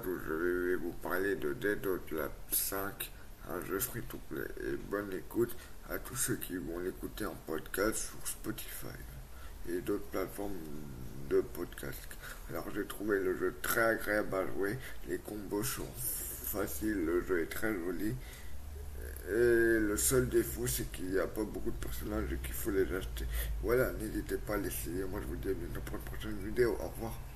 épisode où je vais vous parler de Dead Lab 5, un jeu free to play. Et bonne écoute à tous ceux qui vont l'écouter en podcast sur Spotify et d'autres plateformes de podcast. Alors j'ai trouvé le jeu très agréable à jouer, les combos sont faciles, le jeu est très joli. Et le seul défaut, c'est qu'il n'y a pas beaucoup de personnages et qu'il faut les acheter. Voilà, n'hésitez pas à l'essayer. Moi, je vous dis à bientôt pour une prochaine vidéo. Au revoir.